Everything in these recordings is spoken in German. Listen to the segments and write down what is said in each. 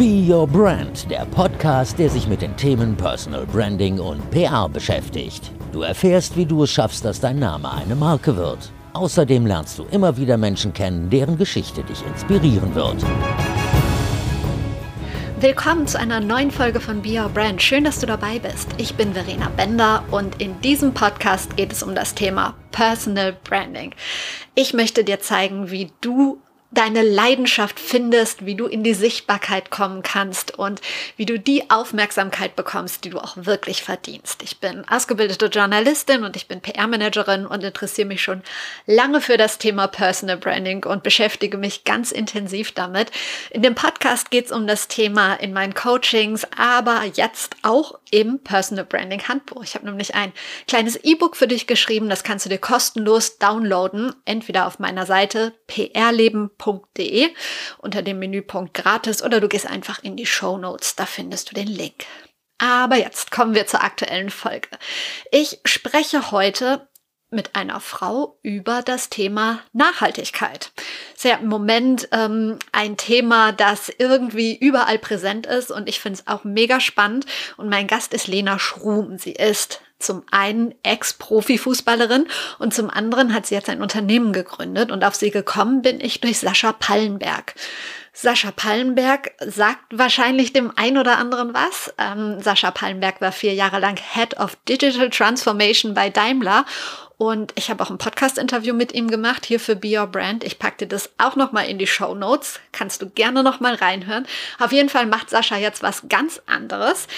Be Your Brand, der Podcast, der sich mit den Themen Personal Branding und PR beschäftigt. Du erfährst, wie du es schaffst, dass dein Name eine Marke wird. Außerdem lernst du immer wieder Menschen kennen, deren Geschichte dich inspirieren wird. Willkommen zu einer neuen Folge von Be Your Brand. Schön, dass du dabei bist. Ich bin Verena Bender und in diesem Podcast geht es um das Thema Personal Branding. Ich möchte dir zeigen, wie du deine Leidenschaft findest, wie du in die Sichtbarkeit kommen kannst und wie du die Aufmerksamkeit bekommst, die du auch wirklich verdienst. Ich bin ausgebildete Journalistin und ich bin PR-Managerin und interessiere mich schon lange für das Thema Personal Branding und beschäftige mich ganz intensiv damit. In dem Podcast geht es um das Thema in meinen Coachings, aber jetzt auch im Personal Branding Handbuch. Ich habe nämlich ein kleines E-Book für dich geschrieben, das kannst du dir kostenlos downloaden, entweder auf meiner Seite www.ecom.de unter dem Menüpunkt gratis oder du gehst einfach in die Show Notes, da findest du den Link. Aber jetzt kommen wir zur aktuellen Folge. Ich spreche heute mit einer Frau über das Thema Nachhaltigkeit. Ist ja im Moment ähm, ein Thema, das irgendwie überall präsent ist und ich finde es auch mega spannend. Und mein Gast ist Lena Schrum. Sie ist zum einen Ex-Profi-Fußballerin und zum anderen hat sie jetzt ein Unternehmen gegründet und auf sie gekommen bin ich durch Sascha Pallenberg. Sascha Pallenberg sagt wahrscheinlich dem ein oder anderen was. Ähm, Sascha Pallenberg war vier Jahre lang Head of Digital Transformation bei Daimler und ich habe auch ein Podcast-Interview mit ihm gemacht, hier für Be Your Brand. Ich packe dir das auch nochmal in die Show Notes. Kannst du gerne nochmal reinhören. Auf jeden Fall macht Sascha jetzt was ganz anderes.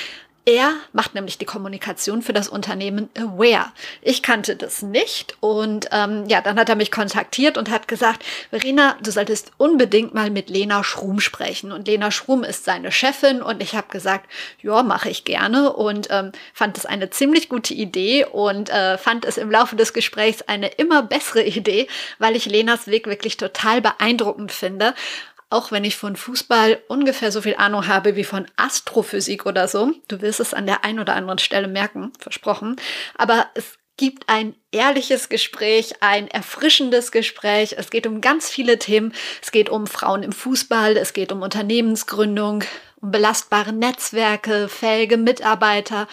Er macht nämlich die Kommunikation für das Unternehmen Aware. Ich kannte das nicht und ähm, ja, dann hat er mich kontaktiert und hat gesagt, Verena, du solltest unbedingt mal mit Lena Schrum sprechen. Und Lena Schrum ist seine Chefin und ich habe gesagt, ja, mache ich gerne und ähm, fand es eine ziemlich gute Idee und äh, fand es im Laufe des Gesprächs eine immer bessere Idee, weil ich Lenas Weg wirklich total beeindruckend finde auch wenn ich von Fußball ungefähr so viel Ahnung habe wie von Astrophysik oder so. Du wirst es an der einen oder anderen Stelle merken, versprochen. Aber es gibt ein ehrliches Gespräch, ein erfrischendes Gespräch. Es geht um ganz viele Themen. Es geht um Frauen im Fußball, es geht um Unternehmensgründung, um belastbare Netzwerke, fähige Mitarbeiter,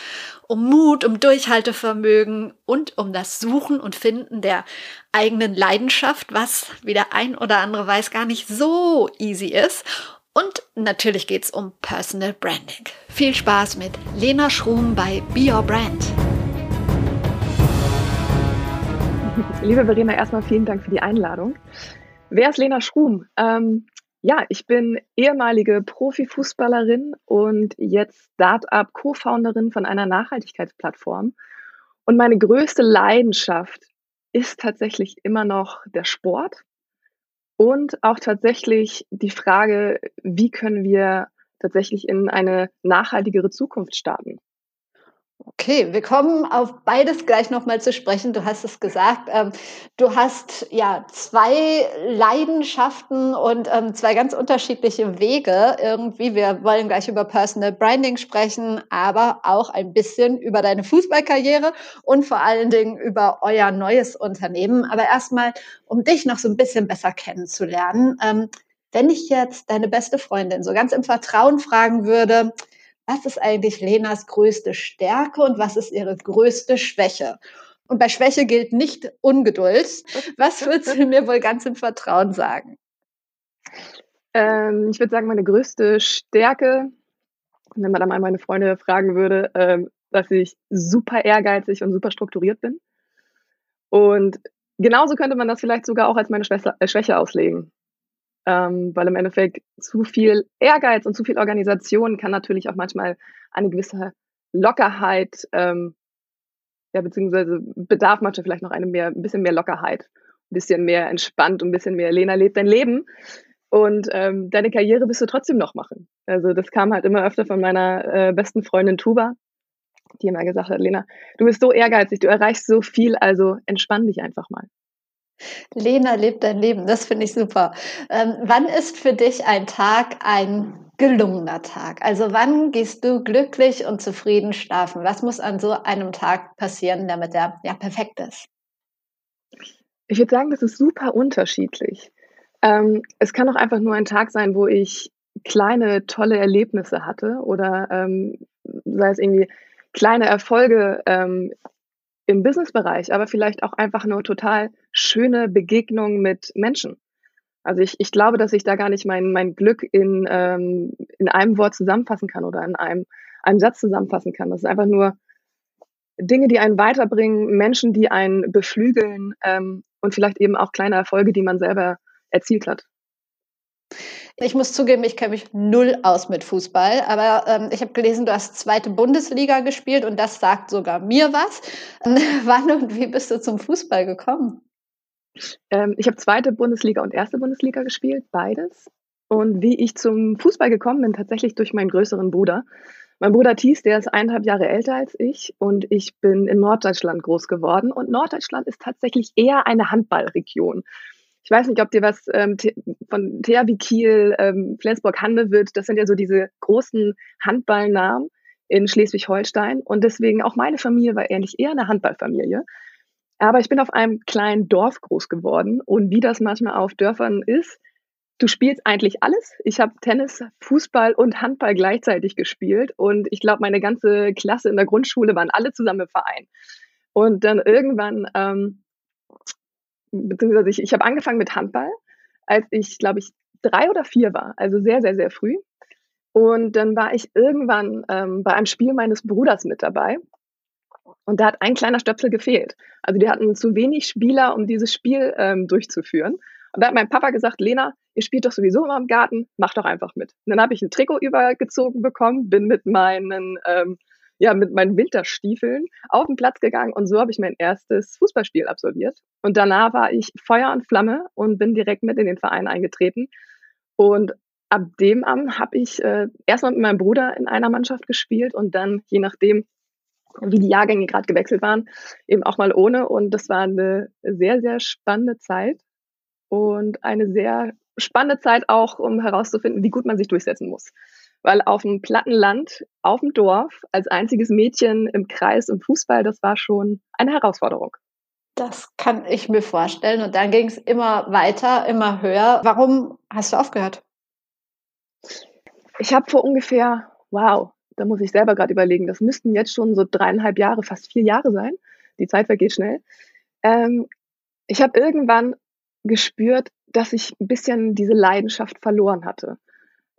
um Mut, um Durchhaltevermögen und um das Suchen und Finden der eigenen Leidenschaft, was, wie der ein oder andere weiß, gar nicht so easy ist. Und natürlich geht es um Personal Branding. Viel Spaß mit Lena Schrum bei Be Your Brand. Liebe Verena, erstmal vielen Dank für die Einladung. Wer ist Lena Schrum? Ähm, ja, ich bin ehemalige Profifußballerin und jetzt Startup Co-Founderin von einer Nachhaltigkeitsplattform. Und meine größte Leidenschaft ist tatsächlich immer noch der Sport und auch tatsächlich die Frage, wie können wir tatsächlich in eine nachhaltigere Zukunft starten. Okay, wir kommen auf beides gleich nochmal zu sprechen. Du hast es gesagt. Ähm, du hast ja zwei Leidenschaften und ähm, zwei ganz unterschiedliche Wege irgendwie. Wir wollen gleich über Personal Branding sprechen, aber auch ein bisschen über deine Fußballkarriere und vor allen Dingen über euer neues Unternehmen. Aber erstmal, um dich noch so ein bisschen besser kennenzulernen. Ähm, wenn ich jetzt deine beste Freundin so ganz im Vertrauen fragen würde, was ist eigentlich Lenas größte Stärke und was ist ihre größte Schwäche? Und bei Schwäche gilt nicht Ungeduld. Was würdest du mir wohl ganz im Vertrauen sagen? Ähm, ich würde sagen, meine größte Stärke, wenn man dann mal meine Freunde fragen würde, ähm, dass ich super ehrgeizig und super strukturiert bin. Und genauso könnte man das vielleicht sogar auch als meine Schwester, äh, Schwäche auslegen ähm, weil im Endeffekt zu viel Ehrgeiz und zu viel Organisation kann natürlich auch manchmal eine gewisse Lockerheit, ähm, ja, beziehungsweise bedarf manchmal vielleicht noch eine mehr, ein bisschen mehr Lockerheit, ein bisschen mehr entspannt, ein bisschen mehr Lena lebt dein Leben und ähm, deine Karriere wirst du trotzdem noch machen. Also das kam halt immer öfter von meiner äh, besten Freundin Tuba, die immer gesagt hat, Lena, du bist so ehrgeizig, du erreichst so viel, also entspann dich einfach mal. Lena lebt dein Leben, das finde ich super. Ähm, wann ist für dich ein Tag ein gelungener Tag? Also wann gehst du glücklich und zufrieden schlafen? Was muss an so einem Tag passieren, damit er ja perfekt ist? Ich würde sagen, das ist super unterschiedlich. Ähm, es kann auch einfach nur ein Tag sein, wo ich kleine, tolle Erlebnisse hatte oder ähm, sei es irgendwie kleine Erfolge ähm, im Businessbereich, aber vielleicht auch einfach nur total schöne Begegnungen mit Menschen. Also ich, ich glaube, dass ich da gar nicht mein, mein Glück in, ähm, in einem Wort zusammenfassen kann oder in einem, einem Satz zusammenfassen kann. Das ist einfach nur Dinge, die einen weiterbringen, Menschen, die einen beflügeln ähm, und vielleicht eben auch kleine Erfolge, die man selber erzielt hat. Ich muss zugeben, ich kenne mich null aus mit Fußball, aber ähm, ich habe gelesen, du hast zweite Bundesliga gespielt und das sagt sogar mir was. Wann und wie bist du zum Fußball gekommen? Ähm, ich habe zweite Bundesliga und erste Bundesliga gespielt, beides. Und wie ich zum Fußball gekommen bin, tatsächlich durch meinen größeren Bruder. Mein Bruder Thies, der ist eineinhalb Jahre älter als ich und ich bin in Norddeutschland groß geworden. Und Norddeutschland ist tatsächlich eher eine Handballregion. Ich weiß nicht, ob dir was ähm, von THW Kiel, ähm, Flensburg-Handewitt, das sind ja so diese großen Handballnamen in Schleswig-Holstein. Und deswegen auch meine Familie war ähnlich eher eine Handballfamilie. Aber ich bin auf einem kleinen Dorf groß geworden. Und wie das manchmal auf Dörfern ist, du spielst eigentlich alles. Ich habe Tennis, Fußball und Handball gleichzeitig gespielt und ich glaube, meine ganze Klasse in der Grundschule waren alle zusammen im Verein. Und dann irgendwann, ähm, beziehungsweise ich, ich habe angefangen mit Handball, als ich, glaube ich, drei oder vier war, also sehr, sehr, sehr früh. Und dann war ich irgendwann ähm, bei einem Spiel meines Bruders mit dabei. Und da hat ein kleiner Stöpsel gefehlt. Also die hatten zu wenig Spieler, um dieses Spiel ähm, durchzuführen. Und da hat mein Papa gesagt, Lena, ihr spielt doch sowieso immer im Garten, mach doch einfach mit. Und dann habe ich ein Trikot übergezogen bekommen, bin mit meinen, ähm, ja, mit meinen Winterstiefeln auf den Platz gegangen und so habe ich mein erstes Fußballspiel absolviert. Und danach war ich Feuer und Flamme und bin direkt mit in den Verein eingetreten. Und ab dem an habe ich äh, erstmal mit meinem Bruder in einer Mannschaft gespielt und dann, je nachdem, wie die Jahrgänge gerade gewechselt waren, eben auch mal ohne. Und das war eine sehr, sehr spannende Zeit und eine sehr spannende Zeit auch, um herauszufinden, wie gut man sich durchsetzen muss. Weil auf dem platten Land, auf dem Dorf, als einziges Mädchen im Kreis im Fußball, das war schon eine Herausforderung. Das kann ich mir vorstellen. Und dann ging es immer weiter, immer höher. Warum hast du aufgehört? Ich habe vor ungefähr, wow, da muss ich selber gerade überlegen, das müssten jetzt schon so dreieinhalb Jahre, fast vier Jahre sein. Die Zeit vergeht schnell. Ähm, ich habe irgendwann gespürt, dass ich ein bisschen diese Leidenschaft verloren hatte.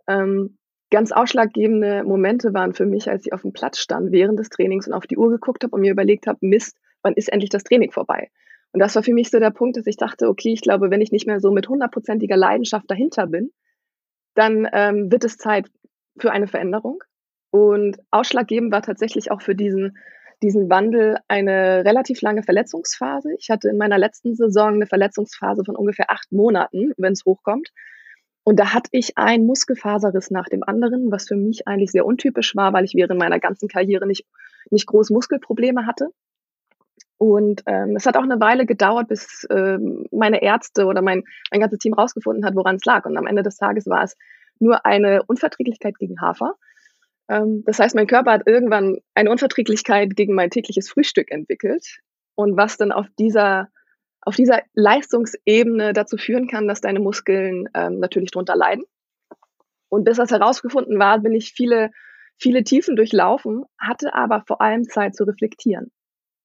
Ähm, ganz ausschlaggebende Momente waren für mich, als ich auf dem Platz stand während des Trainings und auf die Uhr geguckt habe und mir überlegt habe, Mist, wann ist endlich das Training vorbei? Und das war für mich so der Punkt, dass ich dachte, okay, ich glaube, wenn ich nicht mehr so mit hundertprozentiger Leidenschaft dahinter bin, dann ähm, wird es Zeit für eine Veränderung. Und ausschlaggebend war tatsächlich auch für diesen diesen Wandel eine relativ lange Verletzungsphase. Ich hatte in meiner letzten Saison eine Verletzungsphase von ungefähr acht Monaten, wenn es hochkommt. Und da hatte ich einen Muskelfaserriss nach dem anderen, was für mich eigentlich sehr untypisch war, weil ich während meiner ganzen Karriere nicht, nicht groß Muskelprobleme hatte. Und ähm, es hat auch eine Weile gedauert, bis ähm, meine Ärzte oder mein, mein ganzes Team rausgefunden hat, woran es lag. Und am Ende des Tages war es nur eine Unverträglichkeit gegen Hafer. Ähm, das heißt, mein Körper hat irgendwann eine Unverträglichkeit gegen mein tägliches Frühstück entwickelt und was dann auf dieser auf dieser Leistungsebene dazu führen kann, dass deine Muskeln ähm, natürlich drunter leiden. Und bis das herausgefunden war, bin ich viele, viele Tiefen durchlaufen, hatte aber vor allem Zeit zu reflektieren.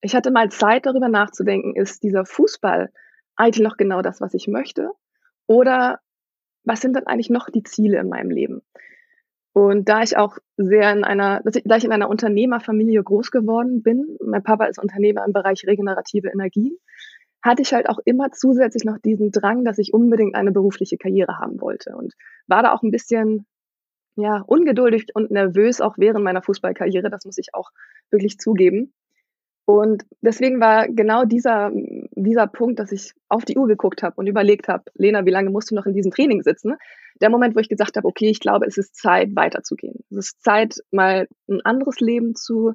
Ich hatte mal Zeit darüber nachzudenken, ist dieser Fußball eigentlich noch genau das, was ich möchte? Oder was sind dann eigentlich noch die Ziele in meinem Leben? Und da ich auch sehr in einer, da ich in einer Unternehmerfamilie groß geworden bin, mein Papa ist Unternehmer im Bereich regenerative Energien, hatte ich halt auch immer zusätzlich noch diesen Drang, dass ich unbedingt eine berufliche Karriere haben wollte und war da auch ein bisschen ja, ungeduldig und nervös auch während meiner Fußballkarriere, das muss ich auch wirklich zugeben. Und deswegen war genau dieser, dieser Punkt, dass ich auf die Uhr geguckt habe und überlegt habe, Lena, wie lange musst du noch in diesem Training sitzen? der Moment, wo ich gesagt habe, okay, ich glaube, es ist Zeit, weiterzugehen. Es ist Zeit, mal ein anderes Leben zu,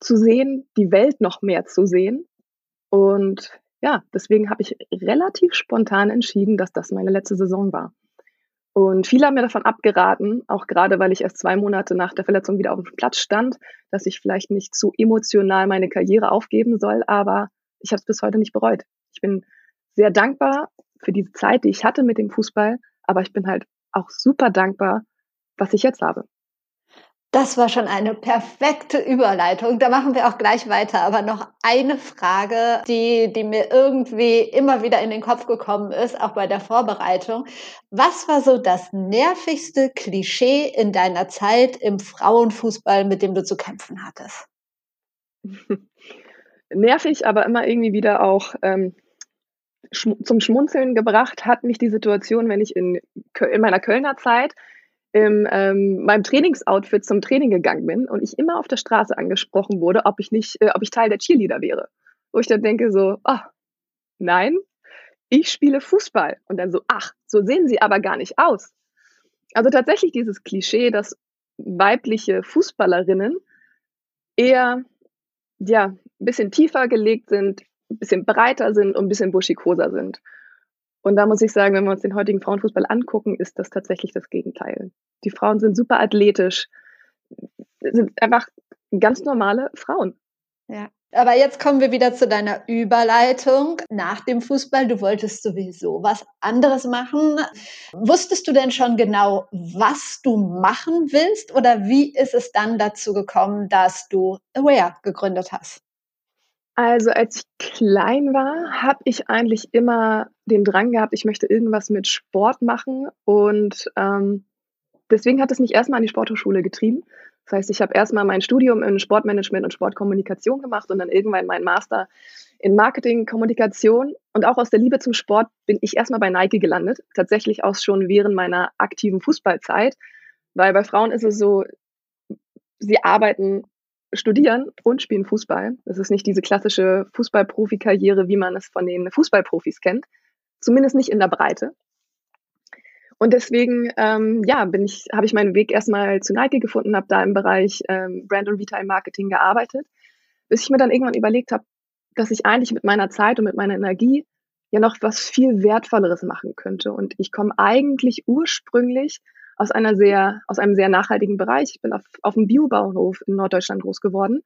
zu sehen, die Welt noch mehr zu sehen. Und ja, deswegen habe ich relativ spontan entschieden, dass das meine letzte Saison war. Und viele haben mir davon abgeraten, auch gerade weil ich erst zwei Monate nach der Verletzung wieder auf dem Platz stand, dass ich vielleicht nicht zu emotional meine Karriere aufgeben soll, aber ich habe es bis heute nicht bereut. Ich bin sehr dankbar für diese Zeit, die ich hatte mit dem Fußball, aber ich bin halt auch super dankbar was ich jetzt habe. Das war schon eine perfekte Überleitung. Da machen wir auch gleich weiter. Aber noch eine Frage, die, die mir irgendwie immer wieder in den Kopf gekommen ist, auch bei der Vorbereitung. Was war so das nervigste Klischee in deiner Zeit im Frauenfußball, mit dem du zu kämpfen hattest? Nervig, aber immer irgendwie wieder auch ähm, zum Schmunzeln gebracht hat mich die Situation, wenn ich in, in meiner Kölner Zeit in ähm, meinem Trainingsoutfit zum Training gegangen bin und ich immer auf der Straße angesprochen wurde, ob ich nicht, äh, ob ich Teil der Cheerleader wäre. Wo ich dann denke so, ah, nein, ich spiele Fußball. Und dann so, ach, so sehen sie aber gar nicht aus. Also tatsächlich dieses Klischee, dass weibliche Fußballerinnen eher, ja, ein bisschen tiefer gelegt sind, ein bisschen breiter sind und ein bisschen buschikoser sind. Und da muss ich sagen, wenn wir uns den heutigen Frauenfußball angucken, ist das tatsächlich das Gegenteil. Die Frauen sind super athletisch, sind einfach ganz normale Frauen. Ja. Aber jetzt kommen wir wieder zu deiner Überleitung nach dem Fußball. Du wolltest sowieso was anderes machen. Wusstest du denn schon genau, was du machen willst? Oder wie ist es dann dazu gekommen, dass du Aware gegründet hast? Also als ich klein war, habe ich eigentlich immer den Drang gehabt, ich möchte irgendwas mit Sport machen und ähm, deswegen hat es mich erstmal an die Sporthochschule getrieben. Das heißt, ich habe erstmal mein Studium in Sportmanagement und Sportkommunikation gemacht und dann irgendwann meinen Master in Marketing, Kommunikation und auch aus der Liebe zum Sport bin ich erstmal bei Nike gelandet, tatsächlich auch schon während meiner aktiven Fußballzeit, weil bei Frauen ist es so, sie arbeiten studieren und spielen Fußball. Das ist nicht diese klassische Fußballprofikarriere, wie man es von den Fußballprofis kennt. Zumindest nicht in der Breite. Und deswegen, ähm, ja, bin ich, habe ich meinen Weg erstmal zu Nike gefunden, habe da im Bereich ähm, Brand und Retail Marketing gearbeitet, bis ich mir dann irgendwann überlegt habe, dass ich eigentlich mit meiner Zeit und mit meiner Energie ja noch was viel Wertvolleres machen könnte. Und ich komme eigentlich ursprünglich aus einer sehr, aus einem sehr nachhaltigen Bereich. Ich bin auf, auf dem Biobauernhof in Norddeutschland groß geworden,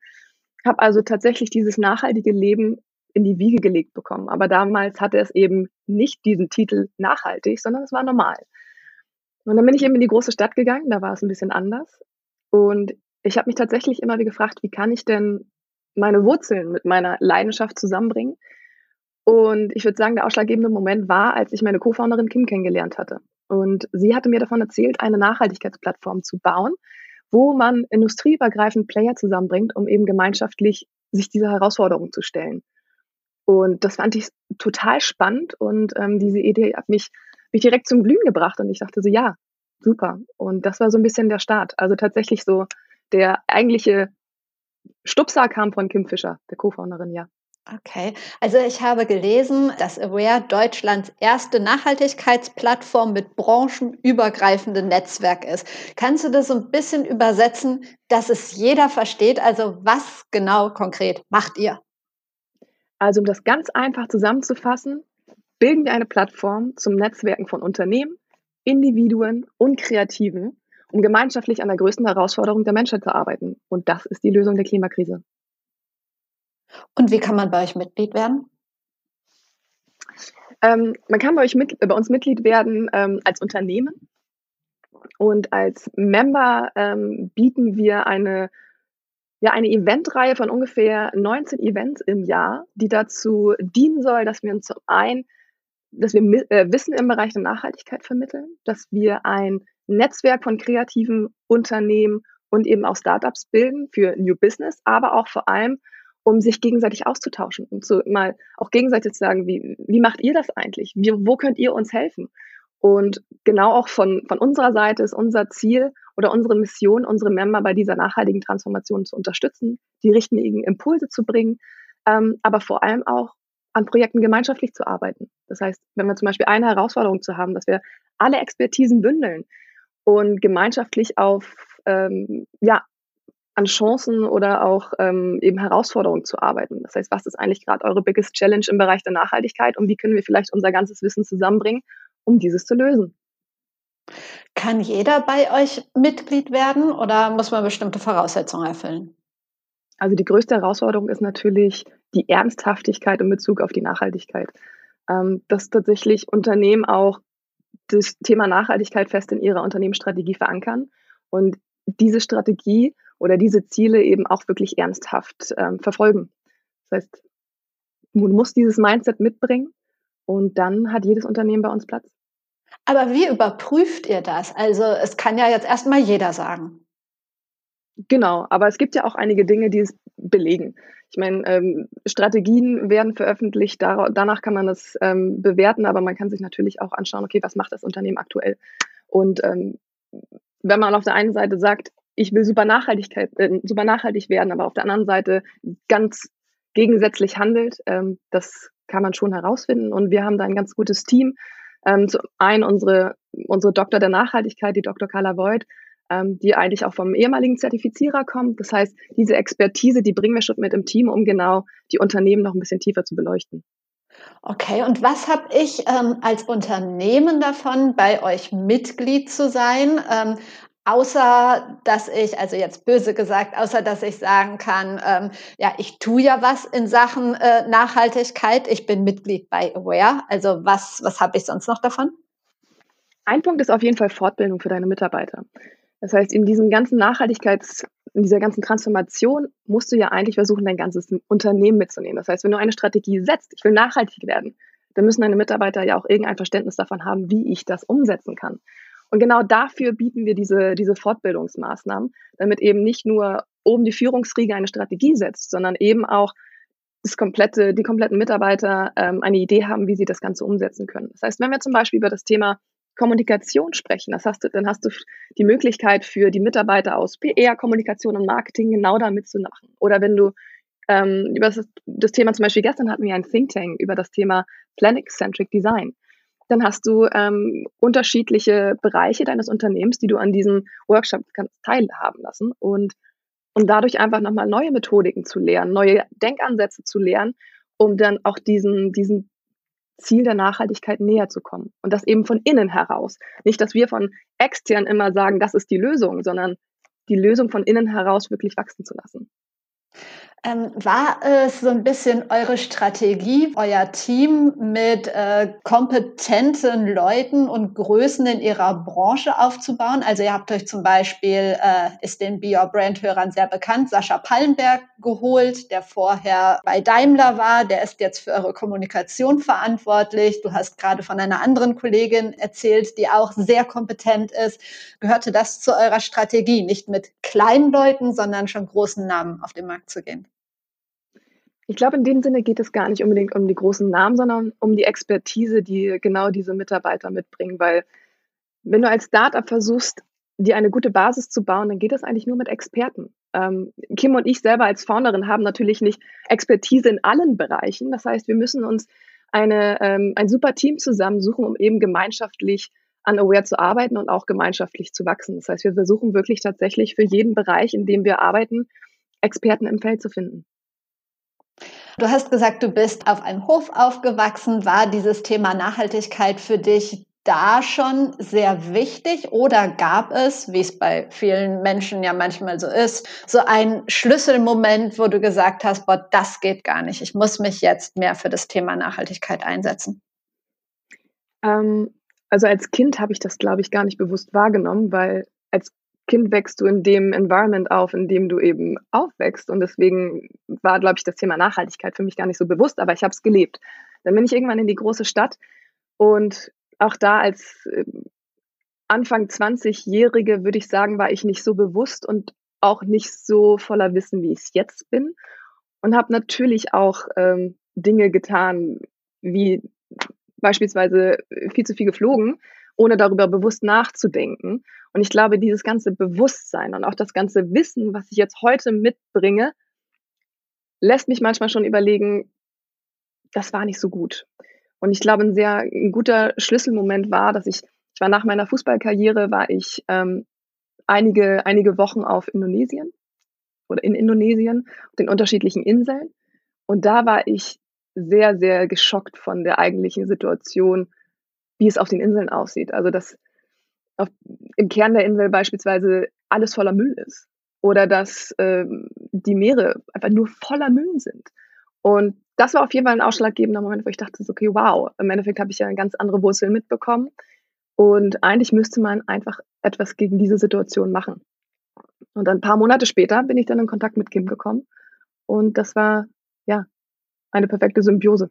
habe also tatsächlich dieses nachhaltige Leben in die Wiege gelegt bekommen. Aber damals hatte es eben nicht diesen Titel nachhaltig, sondern es war normal. Und dann bin ich eben in die große Stadt gegangen, da war es ein bisschen anders. Und ich habe mich tatsächlich immer wieder gefragt, wie kann ich denn meine Wurzeln mit meiner Leidenschaft zusammenbringen? Und ich würde sagen, der ausschlaggebende Moment war, als ich meine Co-Founderin Kim kennengelernt hatte. Und sie hatte mir davon erzählt, eine Nachhaltigkeitsplattform zu bauen, wo man industrieübergreifend Player zusammenbringt, um eben gemeinschaftlich sich dieser Herausforderung zu stellen. Und das fand ich total spannend und ähm, diese Idee hat mich, mich direkt zum Glühen gebracht und ich dachte so, ja, super. Und das war so ein bisschen der Start. Also tatsächlich so der eigentliche Stupser kam von Kim Fischer, der Co-Founderin, ja. Okay, also ich habe gelesen, dass Aware Deutschlands erste Nachhaltigkeitsplattform mit branchenübergreifendem Netzwerk ist. Kannst du das so ein bisschen übersetzen, dass es jeder versteht? Also was genau konkret macht ihr? Also um das ganz einfach zusammenzufassen, bilden wir eine Plattform zum Netzwerken von Unternehmen, Individuen und Kreativen, um gemeinschaftlich an der größten Herausforderung der Menschheit zu arbeiten. Und das ist die Lösung der Klimakrise. Und wie kann man bei euch Mitglied werden? Ähm, man kann bei, euch mit, bei uns Mitglied werden ähm, als Unternehmen. Und als Member ähm, bieten wir eine, ja, eine Eventreihe von ungefähr 19 Events im Jahr, die dazu dienen soll, dass wir zum einen, dass wir äh, Wissen im Bereich der Nachhaltigkeit vermitteln, dass wir ein Netzwerk von kreativen Unternehmen und eben auch Startups bilden für New Business, aber auch vor allem um sich gegenseitig auszutauschen und zu mal auch gegenseitig zu sagen, wie, wie macht ihr das eigentlich? Wie, wo könnt ihr uns helfen? Und genau auch von, von unserer Seite ist unser Ziel oder unsere Mission, unsere Member bei dieser nachhaltigen Transformation zu unterstützen, die richtigen Impulse zu bringen, ähm, aber vor allem auch an Projekten gemeinschaftlich zu arbeiten. Das heißt, wenn wir zum Beispiel eine Herausforderung zu haben, dass wir alle Expertisen bündeln und gemeinschaftlich auf ähm, ja, an Chancen oder auch ähm, eben Herausforderungen zu arbeiten. Das heißt, was ist eigentlich gerade eure biggest challenge im Bereich der Nachhaltigkeit und wie können wir vielleicht unser ganzes Wissen zusammenbringen, um dieses zu lösen? Kann jeder bei euch Mitglied werden oder muss man bestimmte Voraussetzungen erfüllen? Also die größte Herausforderung ist natürlich die Ernsthaftigkeit in Bezug auf die Nachhaltigkeit. Ähm, dass tatsächlich Unternehmen auch das Thema Nachhaltigkeit fest in ihrer Unternehmensstrategie verankern und diese Strategie oder diese Ziele eben auch wirklich ernsthaft ähm, verfolgen. Das heißt, man muss dieses Mindset mitbringen und dann hat jedes Unternehmen bei uns Platz. Aber wie überprüft ihr das? Also es kann ja jetzt erstmal jeder sagen. Genau, aber es gibt ja auch einige Dinge, die es belegen. Ich meine, ähm, Strategien werden veröffentlicht, dar danach kann man das ähm, bewerten, aber man kann sich natürlich auch anschauen, okay, was macht das Unternehmen aktuell? Und ähm, wenn man auf der einen Seite sagt, ich will super, Nachhaltigkeit, äh, super nachhaltig werden, aber auf der anderen Seite ganz gegensätzlich handelt, ähm, das kann man schon herausfinden. Und wir haben da ein ganz gutes Team. Ähm, zum einen unsere, unsere Doktor der Nachhaltigkeit, die Dr. Carla Voigt, ähm, die eigentlich auch vom ehemaligen Zertifizierer kommt. Das heißt, diese Expertise, die bringen wir schon mit im Team, um genau die Unternehmen noch ein bisschen tiefer zu beleuchten. Okay, und was habe ich ähm, als Unternehmen davon, bei euch Mitglied zu sein? Ähm, außer dass ich, also jetzt böse gesagt, außer dass ich sagen kann, ähm, ja, ich tue ja was in Sachen äh, Nachhaltigkeit. Ich bin Mitglied bei Aware. Also was, was habe ich sonst noch davon? Ein Punkt ist auf jeden Fall Fortbildung für deine Mitarbeiter. Das heißt, in diesem ganzen Nachhaltigkeits, in dieser ganzen Transformation musst du ja eigentlich versuchen, dein ganzes Unternehmen mitzunehmen. Das heißt, wenn du eine Strategie setzt, ich will nachhaltig werden, dann müssen deine Mitarbeiter ja auch irgendein Verständnis davon haben, wie ich das umsetzen kann. Und genau dafür bieten wir diese, diese Fortbildungsmaßnahmen, damit eben nicht nur oben die Führungsriege eine Strategie setzt, sondern eben auch das komplette, die kompletten Mitarbeiter ähm, eine Idee haben, wie sie das Ganze umsetzen können. Das heißt, wenn wir zum Beispiel über das Thema Kommunikation sprechen. Das hast du, dann hast du die Möglichkeit für die Mitarbeiter aus PR, Kommunikation und Marketing genau damit zu machen. Oder wenn du ähm, über das, das, Thema zum Beispiel gestern hatten wir ein Think Tank über das Thema Planet-Centric Design. Dann hast du ähm, unterschiedliche Bereiche deines Unternehmens, die du an diesem Workshop kannst teilhaben lassen und, und dadurch einfach nochmal neue Methodiken zu lernen, neue Denkansätze zu lernen, um dann auch diesen, diesen Ziel der Nachhaltigkeit näher zu kommen. Und das eben von innen heraus. Nicht, dass wir von extern immer sagen, das ist die Lösung, sondern die Lösung von innen heraus wirklich wachsen zu lassen. Ähm, war es so ein bisschen eure Strategie, euer Team mit äh, kompetenten Leuten und Größen in ihrer Branche aufzubauen? Also ihr habt euch zum Beispiel, äh, ist den Be Your Brand Hörern sehr bekannt, Sascha Pallenberg geholt, der vorher bei Daimler war, der ist jetzt für eure Kommunikation verantwortlich. Du hast gerade von einer anderen Kollegin erzählt, die auch sehr kompetent ist. Gehörte das zu eurer Strategie, nicht mit kleinen Leuten, sondern schon großen Namen auf den Markt zu gehen? Ich glaube, in dem Sinne geht es gar nicht unbedingt um die großen Namen, sondern um die Expertise, die genau diese Mitarbeiter mitbringen. Weil wenn du als Startup versuchst, dir eine gute Basis zu bauen, dann geht das eigentlich nur mit Experten. Ähm, Kim und ich selber als Founderin haben natürlich nicht Expertise in allen Bereichen. Das heißt, wir müssen uns eine, ähm, ein super Team zusammensuchen, um eben gemeinschaftlich an Aware zu arbeiten und auch gemeinschaftlich zu wachsen. Das heißt, wir versuchen wirklich tatsächlich für jeden Bereich, in dem wir arbeiten, Experten im Feld zu finden. Du hast gesagt, du bist auf einem Hof aufgewachsen. War dieses Thema Nachhaltigkeit für dich da schon sehr wichtig oder gab es, wie es bei vielen Menschen ja manchmal so ist, so einen Schlüsselmoment, wo du gesagt hast, boah, das geht gar nicht. Ich muss mich jetzt mehr für das Thema Nachhaltigkeit einsetzen? Ähm, also als Kind habe ich das, glaube ich, gar nicht bewusst wahrgenommen, weil als Kind wächst du in dem Environment auf, in dem du eben aufwächst. Und deswegen war, glaube ich, das Thema Nachhaltigkeit für mich gar nicht so bewusst, aber ich habe es gelebt. Dann bin ich irgendwann in die große Stadt und auch da als äh, Anfang 20-Jährige, würde ich sagen, war ich nicht so bewusst und auch nicht so voller Wissen, wie ich es jetzt bin. Und habe natürlich auch ähm, Dinge getan, wie beispielsweise viel zu viel geflogen, ohne darüber bewusst nachzudenken. Und ich glaube, dieses ganze Bewusstsein und auch das ganze Wissen, was ich jetzt heute mitbringe, lässt mich manchmal schon überlegen, das war nicht so gut. Und ich glaube, ein sehr ein guter Schlüsselmoment war, dass ich, ich war nach meiner Fußballkarriere, war ich ähm, einige, einige Wochen auf Indonesien oder in Indonesien, auf den unterschiedlichen Inseln. Und da war ich sehr, sehr geschockt von der eigentlichen Situation, wie es auf den Inseln aussieht. Also dass auf, im Kern der Insel beispielsweise alles voller Müll ist oder dass ähm, die Meere einfach nur voller Müll sind. Und das war auf jeden Fall ein ausschlaggebender Moment, wo ich dachte, okay, wow, im Endeffekt habe ich ja eine ganz andere Wurzel mitbekommen. Und eigentlich müsste man einfach etwas gegen diese Situation machen. Und ein paar Monate später bin ich dann in Kontakt mit Kim gekommen. Und das war, ja, eine perfekte Symbiose.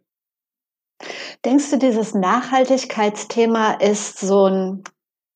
Denkst du, dieses Nachhaltigkeitsthema ist so ein,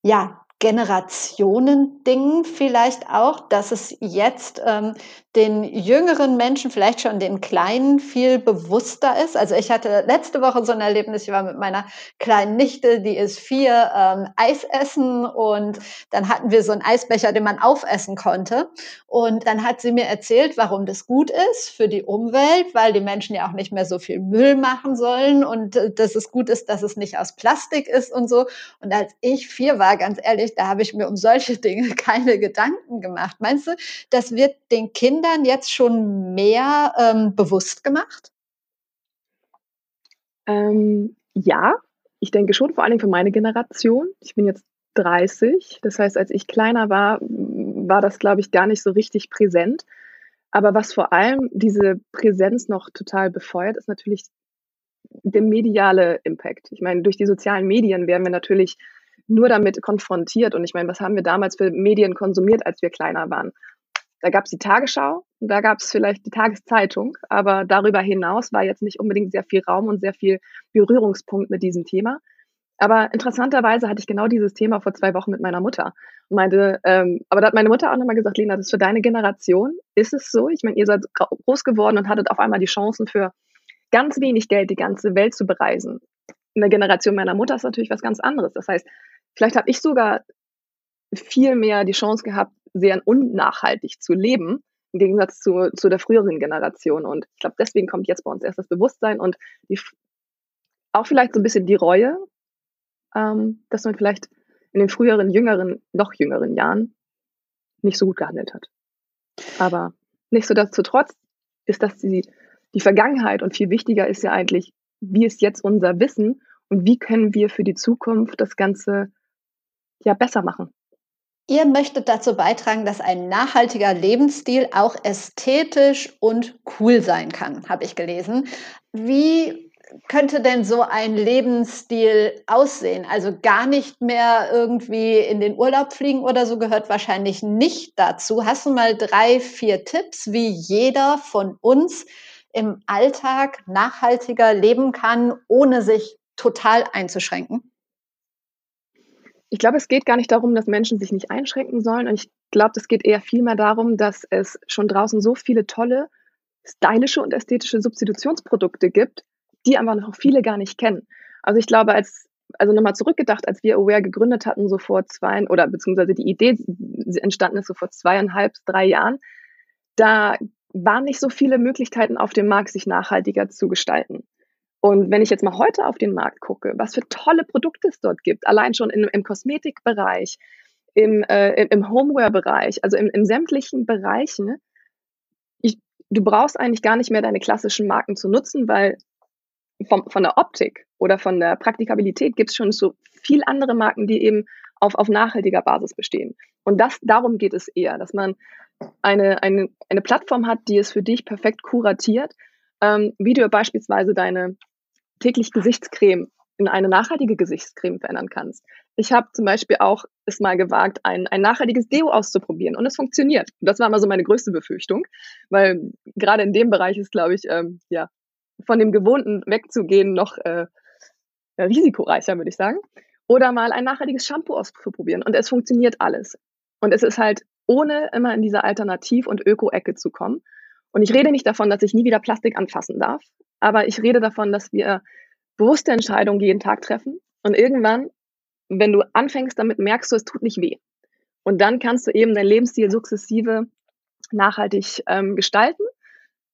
ja, Generationending vielleicht auch, dass es jetzt ähm, den jüngeren Menschen, vielleicht schon den Kleinen, viel bewusster ist. Also ich hatte letzte Woche so ein Erlebnis, ich war mit meiner kleinen Nichte, die ist vier, ähm, Eis essen und dann hatten wir so einen Eisbecher, den man aufessen konnte. Und dann hat sie mir erzählt, warum das gut ist für die Umwelt, weil die Menschen ja auch nicht mehr so viel Müll machen sollen und äh, dass es gut ist, dass es nicht aus Plastik ist und so. Und als ich vier war, ganz ehrlich, da habe ich mir um solche Dinge keine Gedanken gemacht. Meinst du, das wird den Kindern Kindern jetzt schon mehr ähm, bewusst gemacht? Ähm, ja, ich denke schon, vor allem für meine Generation. Ich bin jetzt 30. Das heißt, als ich kleiner war, war das, glaube ich, gar nicht so richtig präsent. Aber was vor allem diese Präsenz noch total befeuert, ist natürlich der mediale Impact. Ich meine, durch die sozialen Medien werden wir natürlich nur damit konfrontiert. Und ich meine, was haben wir damals für Medien konsumiert, als wir kleiner waren? Da gab es die Tagesschau, da gab es vielleicht die Tageszeitung, aber darüber hinaus war jetzt nicht unbedingt sehr viel Raum und sehr viel Berührungspunkt mit diesem Thema. Aber interessanterweise hatte ich genau dieses Thema vor zwei Wochen mit meiner Mutter meinte, ähm, aber da hat meine Mutter auch nochmal gesagt, Lena, das ist für deine Generation, ist es so? Ich meine, ihr seid groß geworden und hattet auf einmal die Chancen für ganz wenig Geld die ganze Welt zu bereisen. In der Generation meiner Mutter ist natürlich was ganz anderes. Das heißt, vielleicht habe ich sogar viel mehr die Chance gehabt, sehr unnachhaltig zu leben, im Gegensatz zu, zu der früheren Generation. Und ich glaube, deswegen kommt jetzt bei uns erst das Bewusstsein und die, auch vielleicht so ein bisschen die Reue, ähm, dass man vielleicht in den früheren, jüngeren, noch jüngeren Jahren nicht so gut gehandelt hat. Aber nichtsdestotrotz ist das die, die Vergangenheit und viel wichtiger ist ja eigentlich, wie ist jetzt unser Wissen und wie können wir für die Zukunft das Ganze ja besser machen. Ihr möchtet dazu beitragen, dass ein nachhaltiger Lebensstil auch ästhetisch und cool sein kann, habe ich gelesen. Wie könnte denn so ein Lebensstil aussehen? Also gar nicht mehr irgendwie in den Urlaub fliegen oder so gehört wahrscheinlich nicht dazu. Hast du mal drei, vier Tipps, wie jeder von uns im Alltag nachhaltiger leben kann, ohne sich total einzuschränken? Ich glaube, es geht gar nicht darum, dass Menschen sich nicht einschränken sollen. Und ich glaube, es geht eher vielmehr darum, dass es schon draußen so viele tolle, stylische und ästhetische Substitutionsprodukte gibt, die einfach noch viele gar nicht kennen. Also ich glaube, als, also nochmal zurückgedacht, als wir Aware gegründet hatten, so vor zwei, oder beziehungsweise die Idee entstanden ist so vor zweieinhalb, drei Jahren, da waren nicht so viele Möglichkeiten auf dem Markt, sich nachhaltiger zu gestalten. Und wenn ich jetzt mal heute auf den Markt gucke, was für tolle Produkte es dort gibt, allein schon in, im Kosmetikbereich, im, äh, im Homeware-Bereich, also in, in sämtlichen Bereichen, ich, du brauchst eigentlich gar nicht mehr deine klassischen Marken zu nutzen, weil vom, von der Optik oder von der Praktikabilität gibt es schon so viel andere Marken, die eben auf, auf nachhaltiger Basis bestehen. Und das, darum geht es eher, dass man eine, eine, eine Plattform hat, die es für dich perfekt kuratiert, ähm, wie du beispielsweise deine täglich Gesichtscreme in eine nachhaltige Gesichtscreme verändern kannst. Ich habe zum Beispiel auch es mal gewagt, ein, ein nachhaltiges Deo auszuprobieren und es funktioniert. Das war immer so meine größte Befürchtung, weil gerade in dem Bereich ist, glaube ich, ähm, ja, von dem Gewohnten wegzugehen noch äh, risikoreicher, würde ich sagen. Oder mal ein nachhaltiges Shampoo auszuprobieren und es funktioniert alles. Und es ist halt ohne immer in diese Alternativ- und Öko-Ecke zu kommen. Und ich rede nicht davon, dass ich nie wieder Plastik anfassen darf, aber ich rede davon, dass wir bewusste Entscheidungen jeden Tag treffen und irgendwann, wenn du anfängst damit, merkst du, es tut nicht weh. Und dann kannst du eben dein Lebensstil sukzessive nachhaltig ähm, gestalten,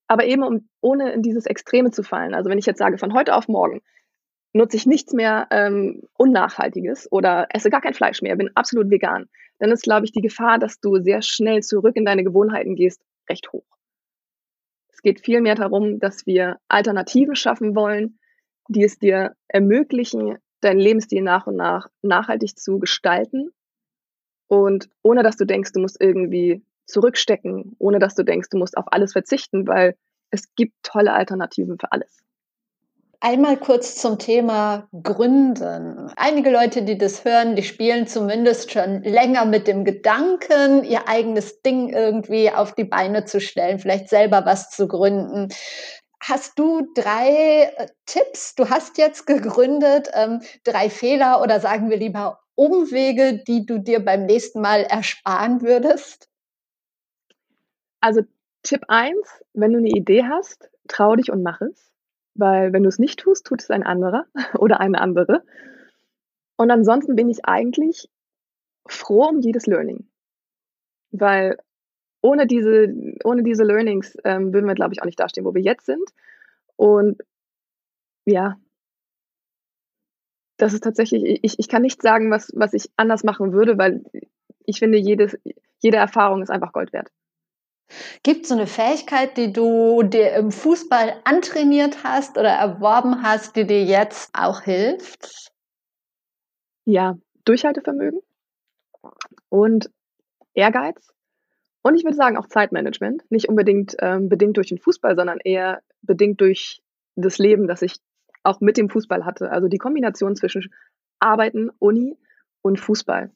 aber eben um, ohne in dieses Extreme zu fallen. Also wenn ich jetzt sage, von heute auf morgen nutze ich nichts mehr ähm, Unnachhaltiges oder esse gar kein Fleisch mehr, bin absolut vegan, dann ist, glaube ich, die Gefahr, dass du sehr schnell zurück in deine Gewohnheiten gehst, recht hoch geht vielmehr darum, dass wir Alternativen schaffen wollen, die es dir ermöglichen, deinen Lebensstil nach und nach nachhaltig zu gestalten und ohne dass du denkst, du musst irgendwie zurückstecken, ohne dass du denkst, du musst auf alles verzichten, weil es gibt tolle Alternativen für alles. Einmal kurz zum Thema Gründen. Einige Leute, die das hören, die spielen zumindest schon länger mit dem Gedanken, ihr eigenes Ding irgendwie auf die Beine zu stellen, vielleicht selber was zu gründen. Hast du drei äh, Tipps? Du hast jetzt gegründet, ähm, drei Fehler oder sagen wir lieber Umwege, die du dir beim nächsten Mal ersparen würdest? Also Tipp 1, wenn du eine Idee hast, trau dich und mach es. Weil wenn du es nicht tust, tut es ein anderer oder eine andere. Und ansonsten bin ich eigentlich froh um jedes Learning. Weil ohne diese, ohne diese Learnings ähm, würden wir, glaube ich, auch nicht dastehen, wo wir jetzt sind. Und ja, das ist tatsächlich, ich, ich kann nicht sagen, was, was ich anders machen würde, weil ich finde, jedes, jede Erfahrung ist einfach Gold wert. Gibt es so eine Fähigkeit, die du dir im Fußball antrainiert hast oder erworben hast, die dir jetzt auch hilft? Ja, Durchhaltevermögen und Ehrgeiz. Und ich würde sagen auch Zeitmanagement. Nicht unbedingt ähm, bedingt durch den Fußball, sondern eher bedingt durch das Leben, das ich auch mit dem Fußball hatte. Also die Kombination zwischen Arbeiten, Uni und Fußball.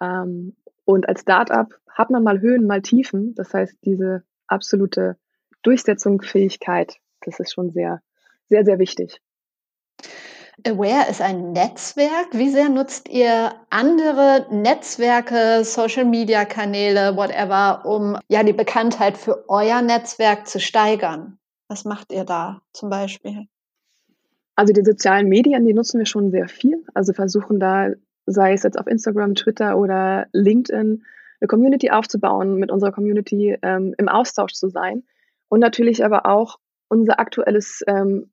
Ähm, und als Startup hat man mal Höhen, mal Tiefen. Das heißt, diese absolute Durchsetzungsfähigkeit, das ist schon sehr, sehr, sehr wichtig. Aware ist ein Netzwerk. Wie sehr nutzt ihr andere Netzwerke, Social-Media-Kanäle, whatever, um ja die Bekanntheit für euer Netzwerk zu steigern? Was macht ihr da zum Beispiel? Also die sozialen Medien, die nutzen wir schon sehr viel. Also versuchen da, sei es jetzt auf Instagram, Twitter oder LinkedIn, eine Community aufzubauen, mit unserer Community ähm, im Austausch zu sein und natürlich aber auch unser aktuelles ähm,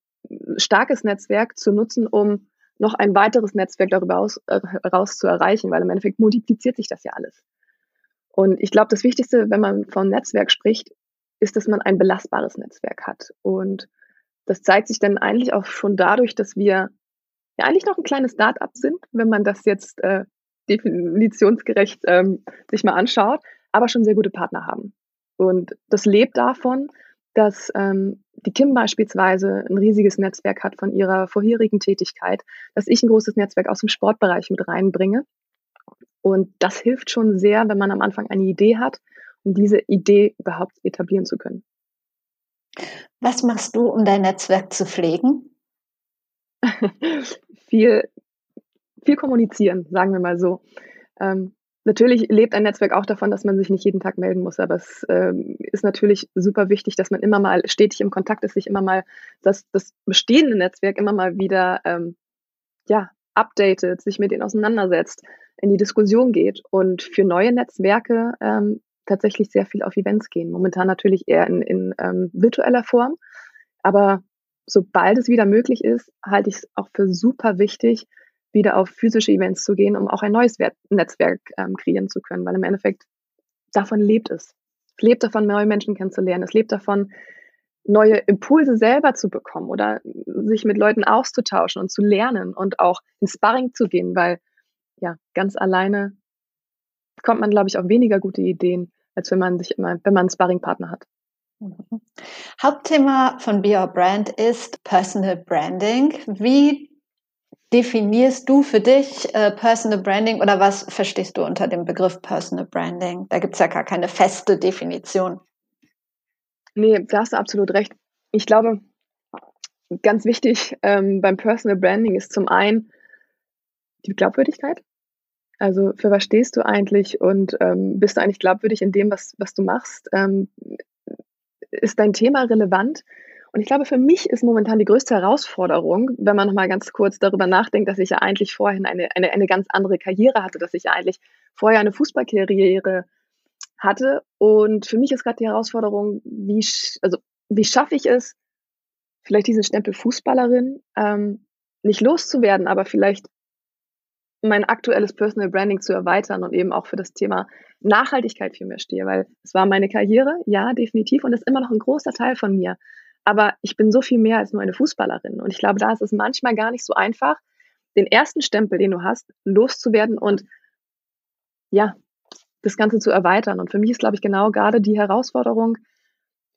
starkes Netzwerk zu nutzen, um noch ein weiteres Netzwerk darüber aus, äh, raus zu erreichen, weil im Endeffekt multipliziert sich das ja alles. Und ich glaube, das Wichtigste, wenn man von Netzwerk spricht, ist, dass man ein belastbares Netzwerk hat. Und das zeigt sich dann eigentlich auch schon dadurch, dass wir ja eigentlich noch ein kleines Start-up sind, wenn man das jetzt äh, definitionsgerecht ähm, sich mal anschaut, aber schon sehr gute Partner haben. Und das lebt davon, dass ähm, die Kim beispielsweise ein riesiges Netzwerk hat von ihrer vorherigen Tätigkeit, dass ich ein großes Netzwerk aus dem Sportbereich mit reinbringe. Und das hilft schon sehr, wenn man am Anfang eine Idee hat, um diese Idee überhaupt etablieren zu können. Was machst du, um dein Netzwerk zu pflegen? viel, viel kommunizieren, sagen wir mal so. Ähm, Natürlich lebt ein Netzwerk auch davon, dass man sich nicht jeden Tag melden muss, aber es ähm, ist natürlich super wichtig, dass man immer mal stetig im Kontakt ist, sich immer mal das, das bestehende Netzwerk immer mal wieder ähm, ja, updatet, sich mit denen auseinandersetzt, in die Diskussion geht und für neue Netzwerke ähm, tatsächlich sehr viel auf Events gehen. Momentan natürlich eher in, in ähm, virtueller Form, aber sobald es wieder möglich ist, halte ich es auch für super wichtig, wieder auf physische Events zu gehen, um auch ein neues Netzwerk ähm, kreieren zu können, weil im Endeffekt davon lebt es. Es lebt davon, neue Menschen kennenzulernen. Es lebt davon, neue Impulse selber zu bekommen oder sich mit Leuten auszutauschen und zu lernen und auch ins Sparring zu gehen, weil ja, ganz alleine kommt man, glaube ich, auf weniger gute Ideen, als wenn man sich immer, wenn man einen Sparringpartner hat. Mhm. Hauptthema von Be Your Brand ist Personal Branding. Wie definierst du für dich äh, Personal Branding oder was verstehst du unter dem Begriff Personal Branding? Da gibt es ja gar keine feste Definition. Nee, da hast du absolut recht. Ich glaube, ganz wichtig ähm, beim Personal Branding ist zum einen die Glaubwürdigkeit. Also für was stehst du eigentlich und ähm, bist du eigentlich glaubwürdig in dem, was, was du machst? Ähm, ist dein Thema relevant? Und ich glaube, für mich ist momentan die größte Herausforderung, wenn man nochmal ganz kurz darüber nachdenkt, dass ich ja eigentlich vorhin eine, eine, eine ganz andere Karriere hatte, dass ich ja eigentlich vorher eine Fußballkarriere hatte. Und für mich ist gerade die Herausforderung, wie, also, wie schaffe ich es, vielleicht diesen Stempel Fußballerin ähm, nicht loszuwerden, aber vielleicht mein aktuelles Personal Branding zu erweitern und eben auch für das Thema Nachhaltigkeit viel mehr stehe, weil es war meine Karriere, ja, definitiv, und ist immer noch ein großer Teil von mir. Aber ich bin so viel mehr als nur eine Fußballerin. Und ich glaube, da ist es manchmal gar nicht so einfach, den ersten Stempel, den du hast, loszuwerden und ja, das Ganze zu erweitern. Und für mich ist, glaube ich, genau gerade die Herausforderung,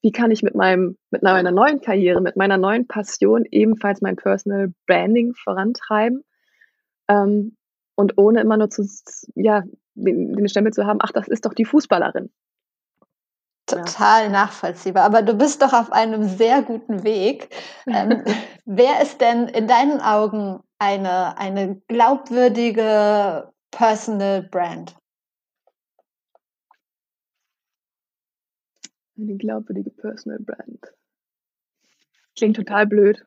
wie kann ich mit meinem, mit meiner neuen Karriere, mit meiner neuen Passion ebenfalls mein Personal Branding vorantreiben ähm, und ohne immer nur zu, ja, den, den Stempel zu haben, ach, das ist doch die Fußballerin. Total ja. nachvollziehbar. Aber du bist doch auf einem sehr guten Weg. Ähm, wer ist denn in deinen Augen eine, eine glaubwürdige Personal Brand? Eine glaubwürdige Personal Brand. Klingt total blöd,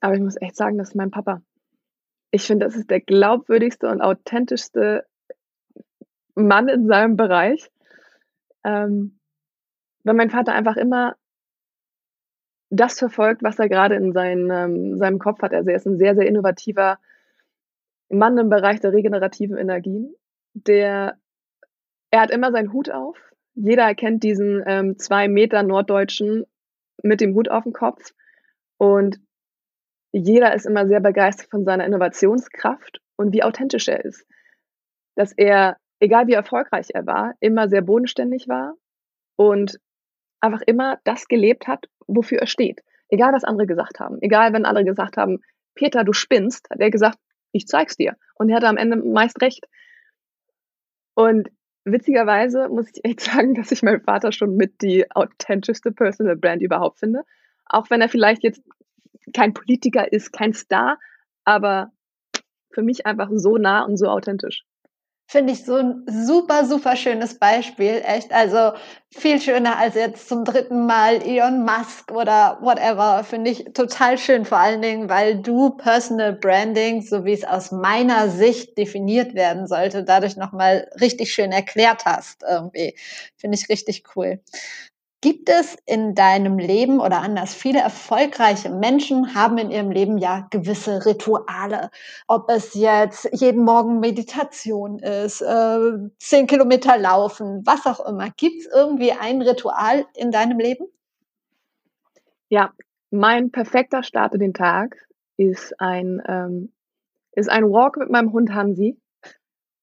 aber ich muss echt sagen, das ist mein Papa. Ich finde, das ist der glaubwürdigste und authentischste Mann in seinem Bereich. Ähm, weil mein Vater einfach immer das verfolgt, was er gerade in seinen, ähm, seinem Kopf hat. Also er ist ein sehr, sehr innovativer Mann im Bereich der regenerativen Energien. Der, er hat immer seinen Hut auf. Jeder erkennt diesen ähm, zwei Meter Norddeutschen mit dem Hut auf dem Kopf. Und jeder ist immer sehr begeistert von seiner Innovationskraft und wie authentisch er ist. Dass er, egal wie erfolgreich er war, immer sehr bodenständig war und einfach immer das gelebt hat, wofür er steht. Egal, was andere gesagt haben. Egal, wenn andere gesagt haben, Peter, du spinnst, hat er gesagt, ich zeig's dir. Und er hatte am Ende meist recht. Und witzigerweise muss ich echt sagen, dass ich meinen Vater schon mit die authentischste Personal Brand überhaupt finde. Auch wenn er vielleicht jetzt kein Politiker ist, kein Star, aber für mich einfach so nah und so authentisch. Finde ich so ein super, super schönes Beispiel, echt. Also viel schöner als jetzt zum dritten Mal Elon Musk oder whatever. Finde ich total schön, vor allen Dingen, weil du Personal Branding, so wie es aus meiner Sicht definiert werden sollte, dadurch nochmal richtig schön erklärt hast. Irgendwie. Finde ich richtig cool. Gibt es in deinem Leben oder anders, viele erfolgreiche Menschen haben in ihrem Leben ja gewisse Rituale. Ob es jetzt jeden Morgen Meditation ist, äh, zehn Kilometer laufen, was auch immer. Gibt es irgendwie ein Ritual in deinem Leben? Ja, mein perfekter Start in den Tag ist ein, ähm, ist ein Walk mit meinem Hund Hansi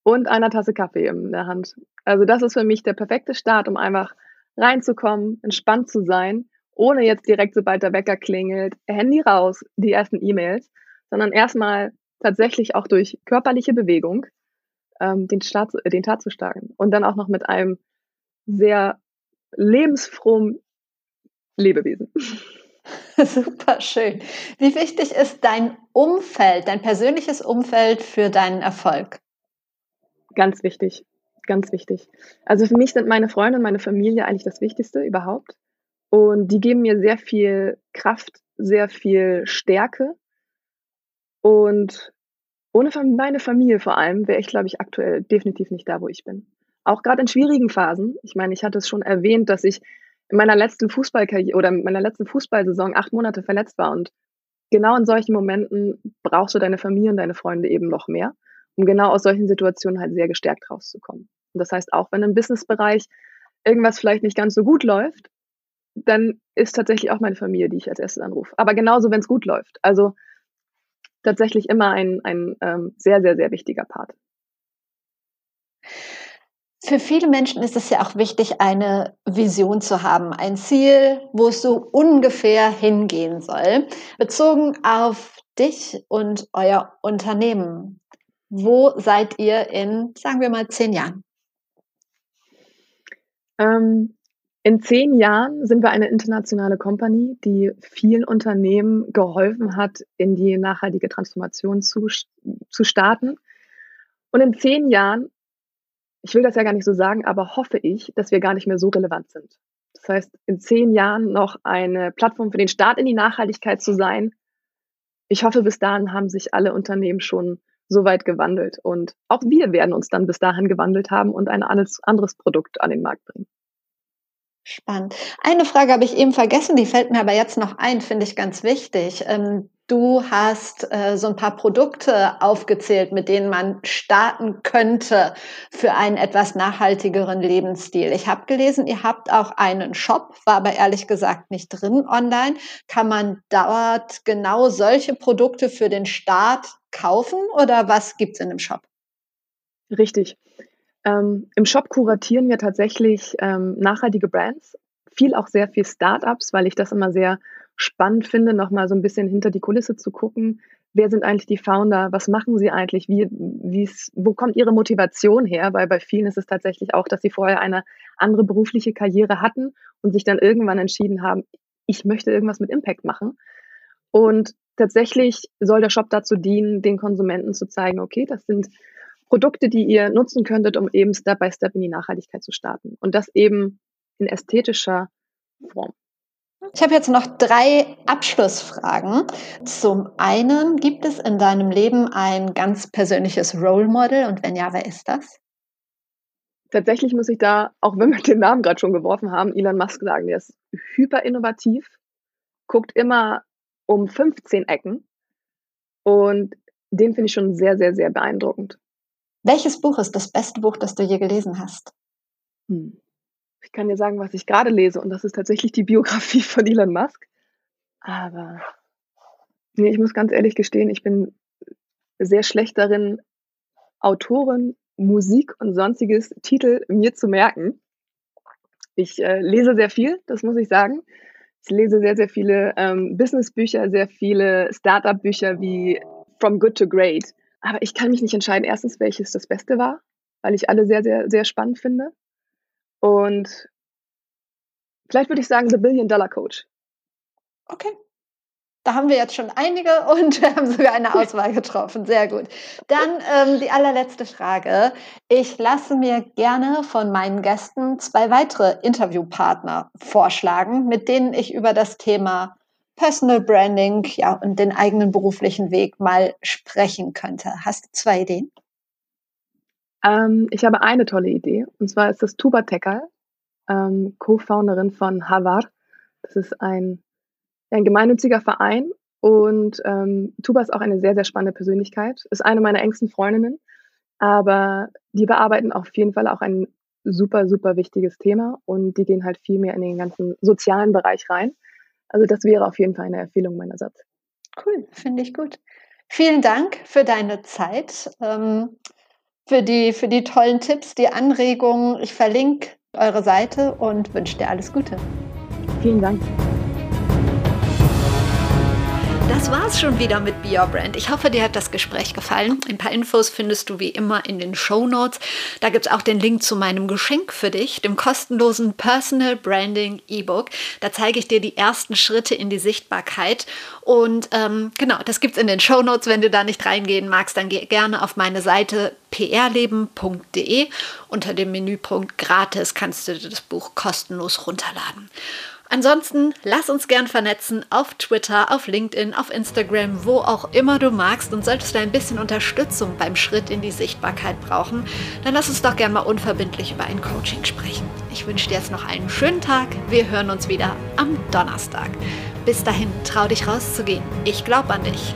und einer Tasse Kaffee in der Hand. Also das ist für mich der perfekte Start, um einfach reinzukommen, entspannt zu sein, ohne jetzt direkt, sobald der Wecker klingelt, Handy raus, die ersten E-Mails, sondern erstmal tatsächlich auch durch körperliche Bewegung ähm, den, Start, äh, den Tag zu starten. Und dann auch noch mit einem sehr lebensfrohen Lebewesen. Super schön. Wie wichtig ist dein Umfeld, dein persönliches Umfeld für deinen Erfolg? Ganz wichtig ganz wichtig. Also für mich sind meine Freunde und meine Familie eigentlich das Wichtigste überhaupt. Und die geben mir sehr viel Kraft, sehr viel Stärke. Und ohne meine Familie vor allem wäre ich, glaube ich, aktuell definitiv nicht da, wo ich bin. Auch gerade in schwierigen Phasen. Ich meine, ich hatte es schon erwähnt, dass ich in meiner letzten Fußballkarriere oder in meiner letzten Fußballsaison acht Monate verletzt war. Und genau in solchen Momenten brauchst du deine Familie und deine Freunde eben noch mehr, um genau aus solchen Situationen halt sehr gestärkt rauszukommen. Und das heißt, auch wenn im Businessbereich irgendwas vielleicht nicht ganz so gut läuft, dann ist tatsächlich auch meine Familie, die ich als erstes anrufe. Aber genauso, wenn es gut läuft. Also tatsächlich immer ein, ein ähm, sehr, sehr, sehr wichtiger Part. Für viele Menschen ist es ja auch wichtig, eine Vision zu haben, ein Ziel, wo es so ungefähr hingehen soll. Bezogen auf dich und euer Unternehmen. Wo seid ihr in, sagen wir mal, zehn Jahren? Ähm, in zehn Jahren sind wir eine internationale Company, die vielen Unternehmen geholfen hat, in die nachhaltige Transformation zu, zu starten. Und in zehn Jahren, ich will das ja gar nicht so sagen, aber hoffe ich, dass wir gar nicht mehr so relevant sind. Das heißt, in zehn Jahren noch eine Plattform für den Start in die Nachhaltigkeit zu sein. Ich hoffe, bis dahin haben sich alle Unternehmen schon so weit gewandelt. Und auch wir werden uns dann bis dahin gewandelt haben und ein anderes Produkt an den Markt bringen. Spannend. Eine Frage habe ich eben vergessen, die fällt mir aber jetzt noch ein, finde ich ganz wichtig. Ähm, du hast äh, so ein paar Produkte aufgezählt, mit denen man starten könnte für einen etwas nachhaltigeren Lebensstil. Ich habe gelesen, ihr habt auch einen Shop, war aber ehrlich gesagt nicht drin online. Kann man dort genau solche Produkte für den Start kaufen oder was gibt's in dem Shop? Richtig. Ähm, Im Shop kuratieren wir tatsächlich ähm, nachhaltige Brands viel auch sehr viel Startups, weil ich das immer sehr spannend finde, nochmal so ein bisschen hinter die Kulisse zu gucken. Wer sind eigentlich die Founder? Was machen sie eigentlich? Wie, wo kommt ihre Motivation her? Weil bei vielen ist es tatsächlich auch, dass sie vorher eine andere berufliche Karriere hatten und sich dann irgendwann entschieden haben, ich möchte irgendwas mit Impact machen. Und tatsächlich soll der Shop dazu dienen, den Konsumenten zu zeigen, okay, das sind Produkte, die ihr nutzen könntet, um eben Step by Step in die Nachhaltigkeit zu starten. Und das eben in ästhetischer Form. Ich habe jetzt noch drei Abschlussfragen. Zum einen, gibt es in deinem Leben ein ganz persönliches Role Model und wenn ja, wer ist das? Tatsächlich muss ich da, auch wenn wir den Namen gerade schon geworfen haben, Elon Musk sagen, der ist hyper innovativ, guckt immer um 15 Ecken und den finde ich schon sehr, sehr, sehr beeindruckend. Welches Buch ist das beste Buch, das du je gelesen hast? Hm. Ich kann dir sagen, was ich gerade lese, und das ist tatsächlich die Biografie von Elon Musk. Aber nee, ich muss ganz ehrlich gestehen, ich bin sehr schlecht darin, Autoren, Musik und sonstiges Titel mir zu merken. Ich äh, lese sehr viel, das muss ich sagen. Ich lese sehr, sehr viele ähm, Businessbücher, sehr viele Startup-Bücher wie From Good to Great. Aber ich kann mich nicht entscheiden, erstens, welches das Beste war, weil ich alle sehr, sehr, sehr spannend finde. Und vielleicht würde ich sagen, The Billion Dollar Coach. Okay. Da haben wir jetzt schon einige und wir haben sogar eine Auswahl getroffen. Sehr gut. Dann ähm, die allerletzte Frage. Ich lasse mir gerne von meinen Gästen zwei weitere Interviewpartner vorschlagen, mit denen ich über das Thema Personal Branding ja, und den eigenen beruflichen Weg mal sprechen könnte. Hast du zwei Ideen? Ähm, ich habe eine tolle Idee. Und zwar ist das Tuba Tekal, ähm, Co-Founderin von Havar. Das ist ein, ein gemeinnütziger Verein. Und ähm, Tuba ist auch eine sehr, sehr spannende Persönlichkeit. Ist eine meiner engsten Freundinnen. Aber die bearbeiten auf jeden Fall auch ein super, super wichtiges Thema. Und die gehen halt viel mehr in den ganzen sozialen Bereich rein. Also das wäre auf jeden Fall eine Empfehlung meinerseits. Cool, finde ich gut. Vielen Dank für deine Zeit. Ähm, für die, für die tollen Tipps, die Anregungen. Ich verlinke eure Seite und wünsche dir alles Gute. Vielen Dank. Das war's schon wieder mit Be Your Brand. Ich hoffe, dir hat das Gespräch gefallen. Ein paar Infos findest du wie immer in den Show Notes. Da gibt's auch den Link zu meinem Geschenk für dich, dem kostenlosen Personal Branding E-Book. Da zeige ich dir die ersten Schritte in die Sichtbarkeit. Und ähm, genau, das gibt's in den Show Notes. Wenn du da nicht reingehen magst, dann geh gerne auf meine Seite prleben.de. Unter dem Menüpunkt Gratis kannst du das Buch kostenlos runterladen. Ansonsten lass uns gern vernetzen auf Twitter, auf LinkedIn, auf Instagram, wo auch immer du magst. Und solltest du ein bisschen Unterstützung beim Schritt in die Sichtbarkeit brauchen, dann lass uns doch gern mal unverbindlich über ein Coaching sprechen. Ich wünsche dir jetzt noch einen schönen Tag. Wir hören uns wieder am Donnerstag. Bis dahin, trau dich rauszugehen. Ich glaube an dich.